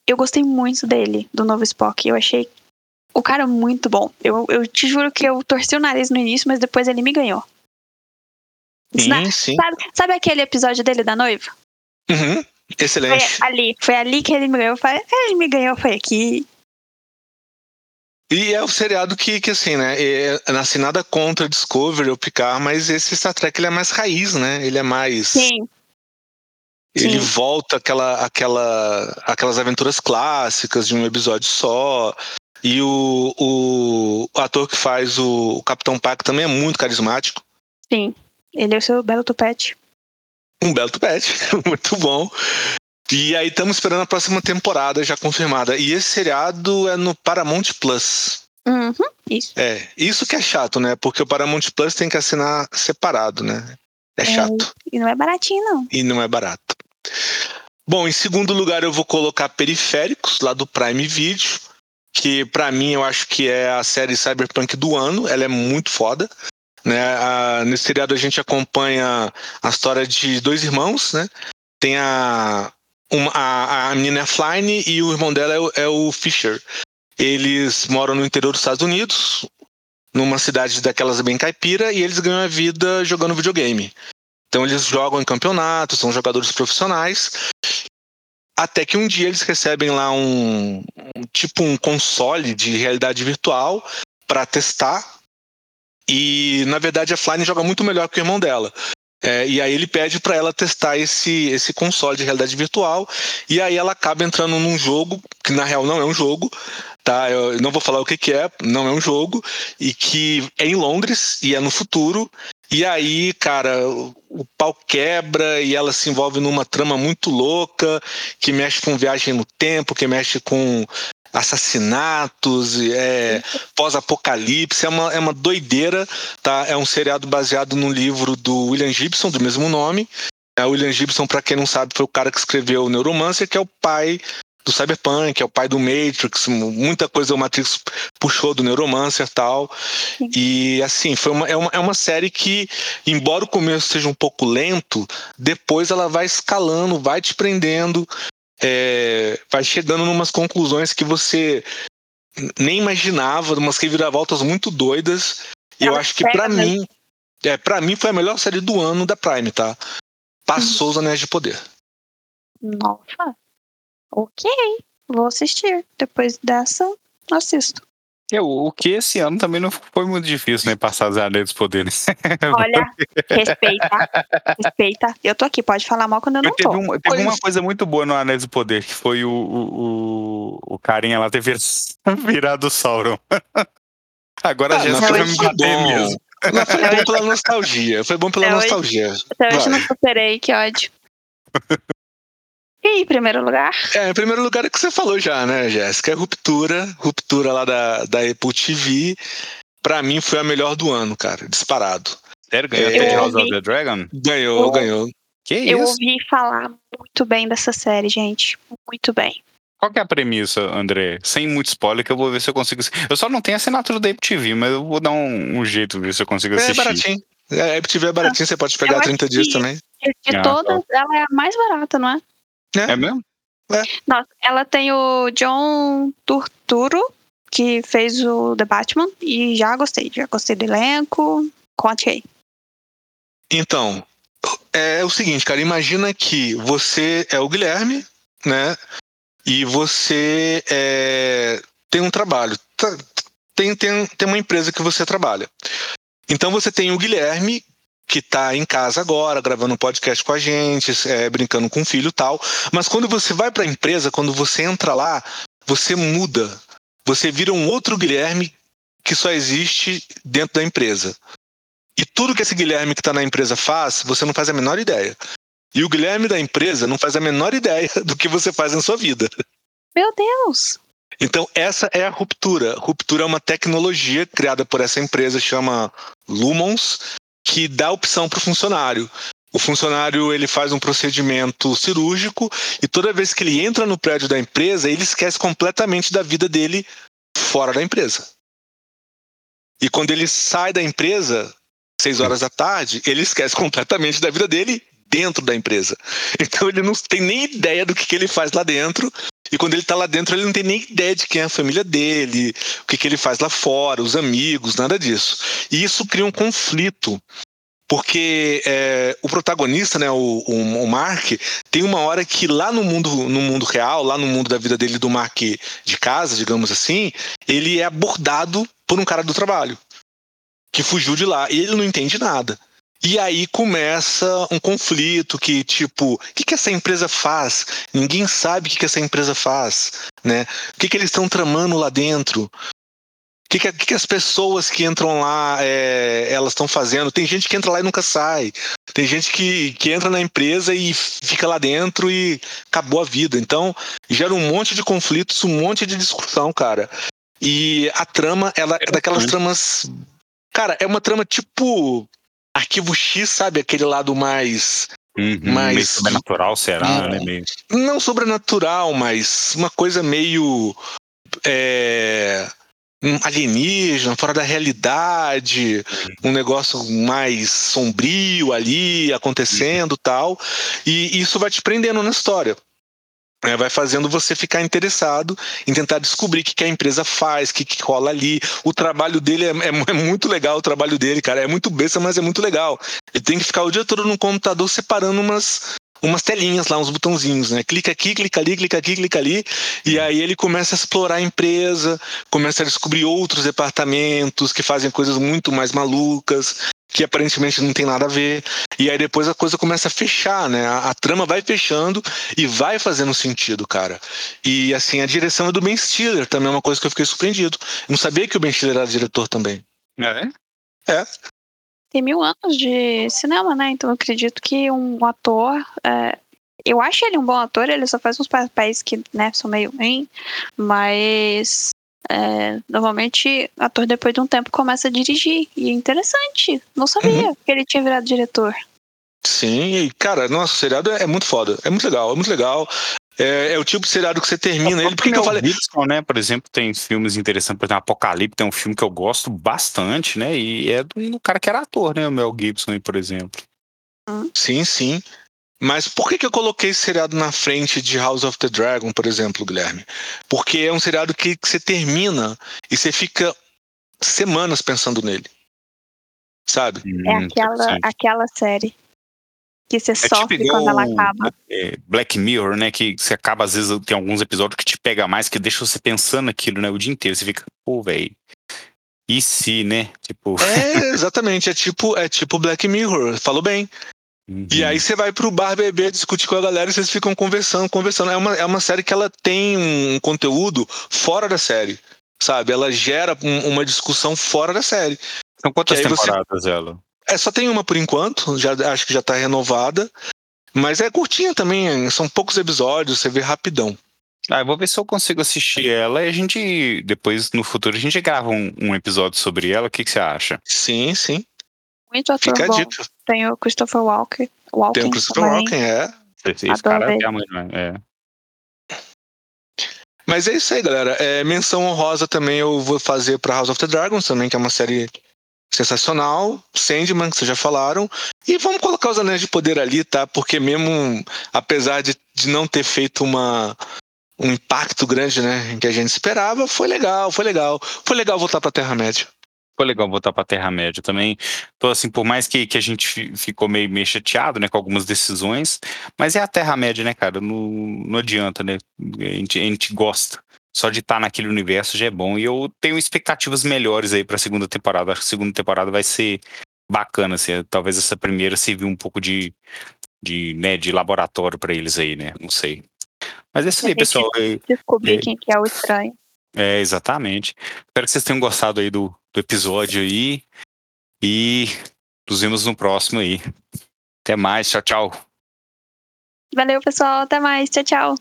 eu gostei muito dele, do novo Spock. Eu achei o cara muito bom. Eu, eu te juro que eu torci o nariz no início, mas depois ele me ganhou. Sim, sim. Sabe, sabe aquele episódio dele da noiva? Uhum. Excelente. Foi ali, foi ali que ele me ganhou. Eu falei, "É, ele me ganhou, foi aqui. E é o seriado que, que assim, né? É, assim, nada contra Discovery ou Picard, mas esse Star Trek ele é mais raiz, né? Ele é mais. Sim, Ele sim. volta aquela, aquela, aquelas aventuras clássicas de um episódio só. E o, o, ator que faz o, o Capitão Pac também é muito carismático. sim. Ele é o seu belo tupete. [LAUGHS] Um belo tupete, [LAUGHS] muito bom. E aí estamos esperando a próxima temporada já confirmada. E esse seriado é no Paramount Plus. Uhum, isso. É, isso que é chato, né? Porque o Paramount Plus tem que assinar separado, né? É chato. E não é baratinho, não. e não é barato. Bom, em segundo lugar eu vou colocar Periféricos, lá do Prime Video, que pra mim eu acho que é a série Cyberpunk do ano, ela é muito foda. Né? A- nesse seriado a gente acompanha a história de dois irmãos, né? Tem a, uma, a, a menina é a Flyne e o irmão dela é o, é o Fisher. Eles moram no interior dos Estados Unidos, numa cidade daquelas bem caipira, e eles ganham a vida jogando videogame. Então eles jogam em campeonatos, são jogadores profissionais. Até que um dia eles recebem lá um, um- tipo um console de realidade virtual para testar. E na verdade a Flyne joga muito melhor que o irmão dela. É, e aí ele pede para ela testar esse, esse console de realidade virtual. E aí ela acaba entrando num jogo que na real não é um jogo, tá? Eu não vou falar o que, que é, não é um jogo e que é em Londres e é no futuro. E aí, cara, o pau quebra e ela se envolve numa trama muito louca que mexe com viagem no tempo, que mexe com assassinatos, é, pós-apocalipse, é uma, é uma doideira, tá? É um seriado baseado num livro do William Gibson, do mesmo nome. É, o William Gibson, para quem não sabe, foi o cara que escreveu o Neuromancer, que é o pai do Cyberpunk, é o pai do Matrix, muita coisa o Matrix puxou do Neuromancer e tal. E assim, foi uma, é, uma, é uma série que, embora o começo seja um pouco lento, depois ela vai escalando, vai te prendendo, é, vai chegando numas conclusões que você nem imaginava, umas reviravoltas muito doidas. E eu acho que para mesmo. mim, é, para mim foi a melhor série do ano da Prime, tá? Passou os Anéis de Poder. Nossa. Ok. Vou assistir. Depois dessa, assisto. É, o, o que esse ano também não foi muito difícil, né? Passar os anéis dos poderes. [LAUGHS] Olha, respeita. Respeita. Eu tô aqui, pode falar mal quando eu não teve, tô. um- teve uma coisa muito boa no Anéis do Poder, que foi o, o, o, carinha lá ter vir- [LAUGHS] virado o Sauron. [LAUGHS] Agora Ah, a não, foi vai me muito bater bom. mesmo. Mas foi bom pela nostalgia. Foi bom pela É, hoje- nostalgia. Até hoje Vai. não superei, que ódio. E em primeiro lugar, É, em primeiro lugar é o que você falou já, né, Jéssica? É Ruptura. Ruptura lá da, da Apple TV. Pra mim foi a melhor do ano, cara. Disparado. Sério, ganhou Eu até de House of the Dragon? Ganhou, Eu- ganhou. Que eu isso? ouvi falar muito bem dessa série, gente. Muito bem. Qual que é a premissa, André? Sem muito spoiler, que eu vou ver se eu consigo. Eu só não tenho assinatura da Apple TV, mas eu vou dar um, um jeito ver se eu consigo É assistir. baratinho. É, a Apple TV é baratinho, você pode pegar Eu 30 acho dias também. De Ah, todas, ela é a mais barata, não é? É mesmo? Nossa, ela tem o John Turturro, que fez o The Batman, e já gostei. Já gostei do elenco. Conte aí. Então, é o seguinte, cara, imagina que você é o Guilherme, né? E você é, tem um trabalho. Tá- Tem, tem, tem uma empresa que você trabalha. Então você tem o Guilherme, que tá em casa agora, gravando um podcast com a gente, é, brincando com o filho e tal. Mas quando você vai para a empresa, quando você entra lá, você muda. Você vira um outro Guilherme que só existe dentro da empresa. E tudo que esse Guilherme que está na empresa faz, você não faz a menor ideia. E o Guilherme da empresa não faz a menor ideia [LAUGHS] do que você faz na sua vida. Meu Deus! Então, essa é a ruptura. Ruptura é uma tecnologia criada por essa empresa, chama Lumons, que dá opção para o funcionário. O funcionário ele faz um procedimento cirúrgico e toda vez que ele entra no prédio da empresa, ele esquece completamente da vida dele fora da empresa. E quando ele sai da empresa, seis horas da tarde, ele esquece completamente da vida dele dentro da empresa. [LAUGHS] Então ele não tem nem ideia do que, que ele faz lá dentro, E quando ele tá lá dentro, ele não tem nem ideia de quem é a família dele, o que, que ele faz lá fora, os amigos, nada disso. E isso cria um conflito. Porque é, o protagonista, né, o, o, Mark, tem uma hora que lá no mundo, no mundo real, lá no mundo da vida dele, do Mark de casa, digamos assim, ele é abordado por um cara do trabalho que fugiu de lá. E ele não entende nada. E aí começa um conflito que, tipo, o que, que essa empresa faz? Ninguém sabe o que, que essa empresa faz, né? O que, que eles estão tramando lá dentro? O que, que, que, as pessoas que entram lá é, elas estão fazendo? Tem gente que entra lá e nunca sai. Tem gente que, que entra na empresa e fica lá dentro e acabou a vida. Então, gera um monte de conflitos, um monte de discussão, cara. E a trama, ela é daquelas tramas. Cara, é uma trama tipo Arquivo X, sabe? Aquele lado mais. Uhum, mais meio sobrenatural, será? Né? Meio... Não sobrenatural, mas uma coisa meio. É, alienígena, fora da realidade, uhum. um negócio mais sombrio ali acontecendo uhum. tal. E isso vai te prendendo na história. É, vai fazendo você ficar interessado em tentar descobrir o que, que a empresa faz, o que, que rola ali. O trabalho dele é, é, é, muito legal, o trabalho dele, cara. É muito besta, mas é muito legal. Ele tem que ficar o dia todo no computador separando umas, umas telinhas lá, uns botãozinhos, né? Clica aqui, clica ali, clica aqui, clica ali. E aí ele começa a explorar a empresa, começa a descobrir outros departamentos que fazem coisas muito mais malucas que aparentemente não tem nada a ver. E aí depois a coisa começa a fechar, né? A, a, trama vai fechando e vai fazendo sentido, cara. E assim, a direção é do Ben Stiller, também é uma coisa que eu fiquei surpreendido. Eu não sabia que o Ben Stiller era diretor também. É? É. Tem mil anos de cinema, né? Então eu acredito que um ator. É... Eu acho ele um bom ator, ele só faz uns papéis que né, são meio ruim, mas é, normalmente, ator depois de um tempo começa a dirigir. E é interessante. Não sabia uhum. que ele tinha virado diretor. Sim, e cara, nossa, o seriado é muito foda. É muito legal, é muito legal. É, é o tipo de seriado que você termina ele. Por que, que eu falei? Gibson, né? Por exemplo, tem filmes interessantes, por exemplo, Apocalipse tem um filme que eu gosto bastante, né? E é do, do cara que era ator, né? O Mel Gibson, por exemplo. Hum. Sim, sim. Mas por que, que eu coloquei esse seriado na frente de House of the Dragon, por exemplo, Guilherme? Porque é um seriado que, que você termina e você fica semanas pensando nele. Sabe? É hum, aquela, aquela série que você é sofre tipo quando ela acaba. É, Black Mirror, né? Que você acaba, às vezes, tem alguns episódios que te pega mais, que deixa você pensando naquilo, né? O dia inteiro. Você fica, pô, velho. E se, né? Tipo. É, [LAUGHS] exatamente. É tipo, é tipo Black Mirror. Falou bem. Uhum. E aí você vai pro bar beber, discutir com a galera e vocês ficam conversando, conversando. É uma, é uma série que ela tem um conteúdo fora da série, sabe? Ela gera um, uma discussão fora da série. São quantas temporadas você... ela? É, só tem uma por enquanto, já, acho que já tá renovada. Mas é curtinha também, são poucos episódios, você vê rapidão. Ah, eu vou ver se eu consigo assistir ela e a gente, depois, no futuro, a gente grava um, um episódio sobre ela. O que, que você acha? Sim, sim. Muito ator Fica bom. dica. Tem o Christopher Walker. Walken Tem o Christopher também. Walken, é. Esse cara é a mãe, é. Mas é isso aí, galera. É, menção honrosa também eu vou fazer para House of the Dragons também, que é uma série sensacional. Sandman, que vocês já falaram. E vamos colocar os Anéis de Poder ali, tá? Porque mesmo, apesar de, de não ter feito uma, um impacto grande, né, que a gente esperava, foi legal, foi legal. Foi legal voltar pra Terra-média foi legal voltar pra Terra-média também. Tô assim, por mais que, que a gente ficou meio, meio chateado, né, com algumas decisões, mas é a Terra-média, né, cara? Não, não adianta, né? A gente, a gente gosta. Só de estar tá naquele universo já é bom. E eu tenho expectativas melhores aí pra segunda temporada. Acho que a segunda temporada vai ser bacana, assim. Talvez essa primeira serviu um pouco de, de, né, de laboratório para eles aí, né? Não sei. Mas é isso aí, pessoal. Descobrir é, quem que é o estranho. É, exatamente. Espero que vocês tenham gostado aí do, do episódio aí. E nos vemos no próximo aí. Até mais, tchau, tchau. Valeu, pessoal. Até mais. Tchau, tchau.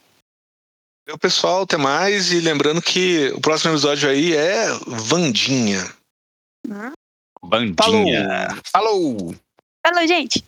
Valeu, pessoal. Até mais. E lembrando que o próximo episódio aí é Vandinha. Hum? Vandinha. Falou. Falou, Falou gente.